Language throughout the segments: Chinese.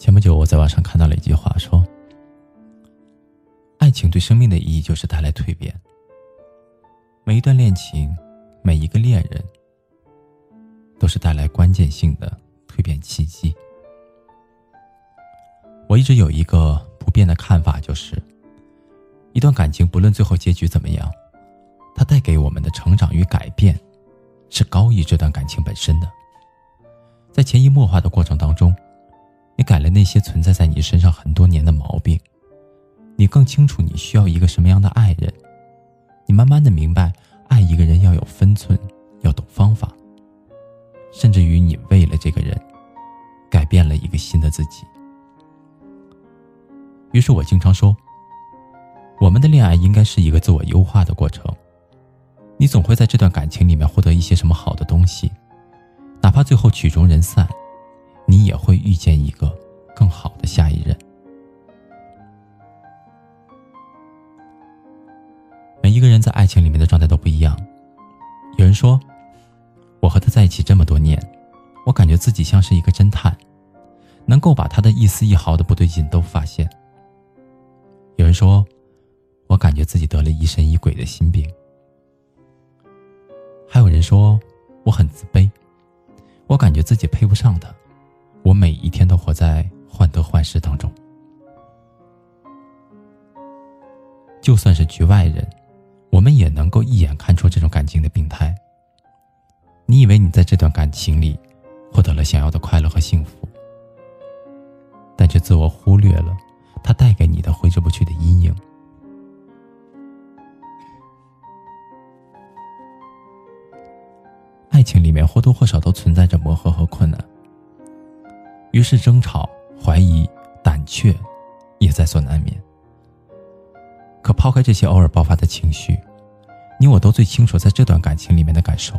前不久，我在网上看到了一句话，说：“爱情对生命的意义就是带来蜕变。每一段恋情，每一个恋人，都是带来关键性的蜕变契机。”我一直有一个不变的看法，就是一段感情不论最后结局怎么样，它带给我们的成长与改变，是高于这段感情本身的。在潜移默化的过程当中。你改了那些存在在你身上很多年的毛病，你更清楚你需要一个什么样的爱人，你慢慢的明白爱一个人要有分寸，要懂方法，甚至于你为了这个人，改变了一个新的自己。于是我经常说，我们的恋爱应该是一个自我优化的过程，你总会在这段感情里面获得一些什么好的东西，哪怕最后曲终人散。你也会遇见一个更好的下一任。每一个人在爱情里面的状态都不一样。有人说，我和他在一起这么多年，我感觉自己像是一个侦探，能够把他的一丝一毫的不对劲都发现。有人说，我感觉自己得了疑神疑鬼的心病。还有人说，我很自卑，我感觉自己配不上他。我每一天都活在患得患失当中。就算是局外人，我们也能够一眼看出这种感情的病态。你以为你在这段感情里获得了想要的快乐和幸福，但却自我忽略了它带给你的挥之不去的阴影。爱情里面或多或少都存在着磨合和困难。于是，争吵、怀疑、胆怯，也在所难免。可抛开这些偶尔爆发的情绪，你我都最清楚在这段感情里面的感受。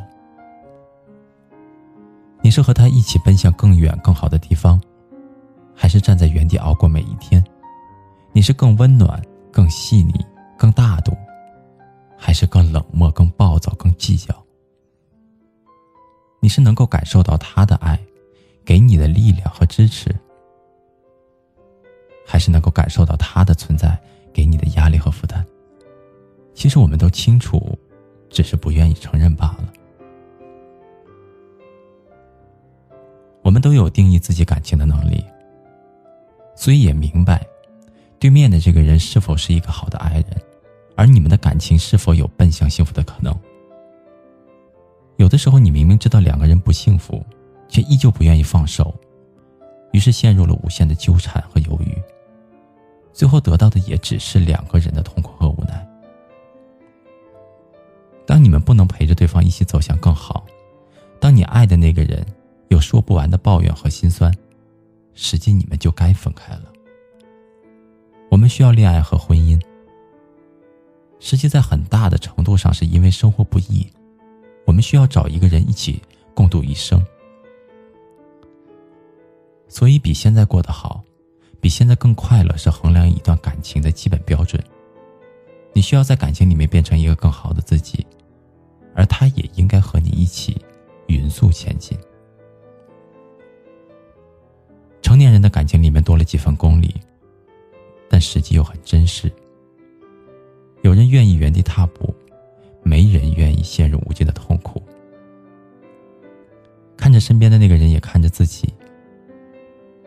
你是和他一起奔向更远、更好的地方，还是站在原地熬过每一天？你是更温暖、更细腻、更大度，还是更冷漠、更暴躁、更计较？你是能够感受到他的爱？给你的力量和支持，还是能够感受到他的存在给你的压力和负担。其实我们都清楚，只是不愿意承认罢了。我们都有定义自己感情的能力，所以也明白，对面的这个人是否是一个好的爱人，而你们的感情是否有奔向幸福的可能。有的时候，你明明知道两个人不幸福。却依旧不愿意放手，于是陷入了无限的纠缠和犹豫，最后得到的也只是两个人的痛苦和无奈。当你们不能陪着对方一起走向更好，当你爱的那个人有说不完的抱怨和心酸，实际你们就该分开了。我们需要恋爱和婚姻，实际在很大的程度上是因为生活不易，我们需要找一个人一起共度一生。所以，比现在过得好，比现在更快乐，是衡量一段感情的基本标准。你需要在感情里面变成一个更好的自己，而他也应该和你一起匀速前进。成年人的感情里面多了几分功利，但实际又很真实。有人愿意原地踏步，没人愿意陷入无尽的痛苦。看着身边的那个人，也看着自己。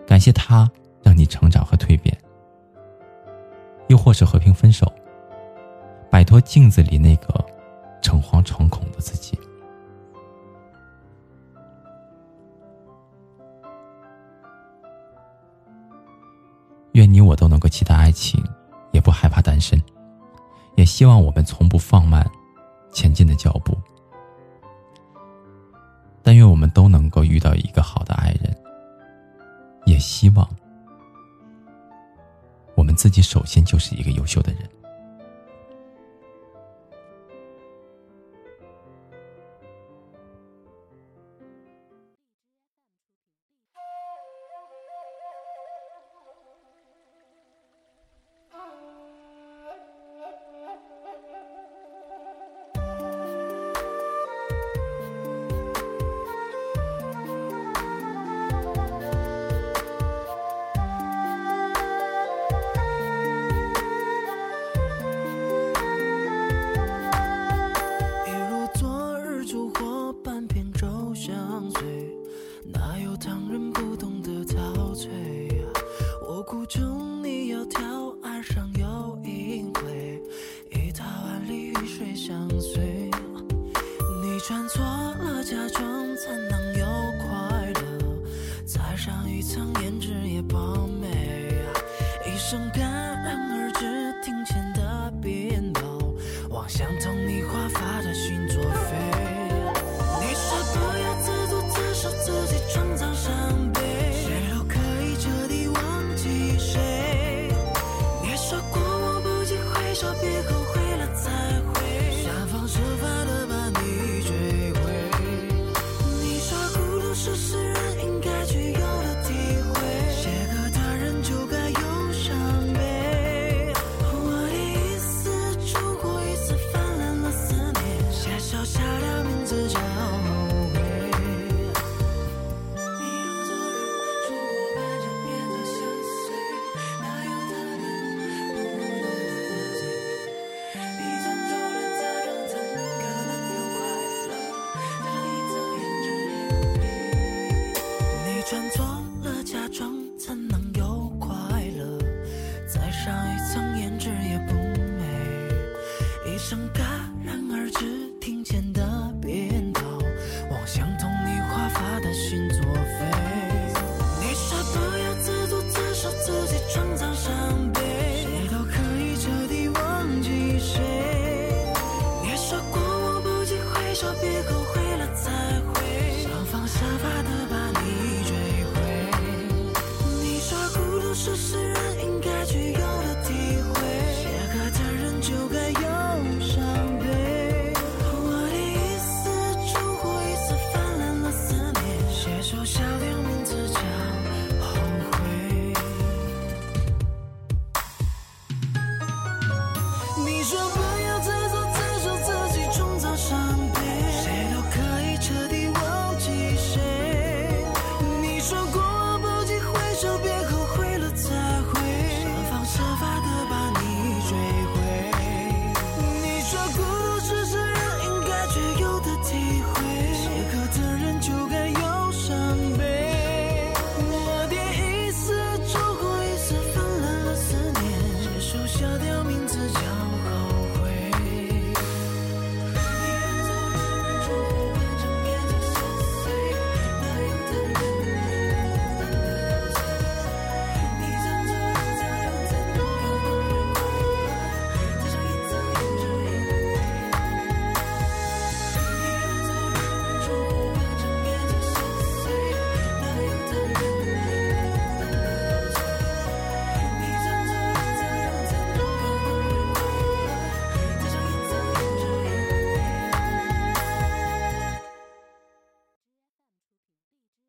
感谢他你成长和蜕变，又或是和平分手，摆脱镜子里那个诚惶诚恐的自己。愿你我都能够期待爱情，也不害怕单身，也希望我们从不放慢前进的脚步。但愿我们都能够遇到一个好的爱人。也希望自己首先就是一个优秀的人。孤舟你窈窕，岸上又一回，一踏万里与水相随。你穿错了嫁妆，怎能有快乐？再上一层胭脂也不美，一生甘愿。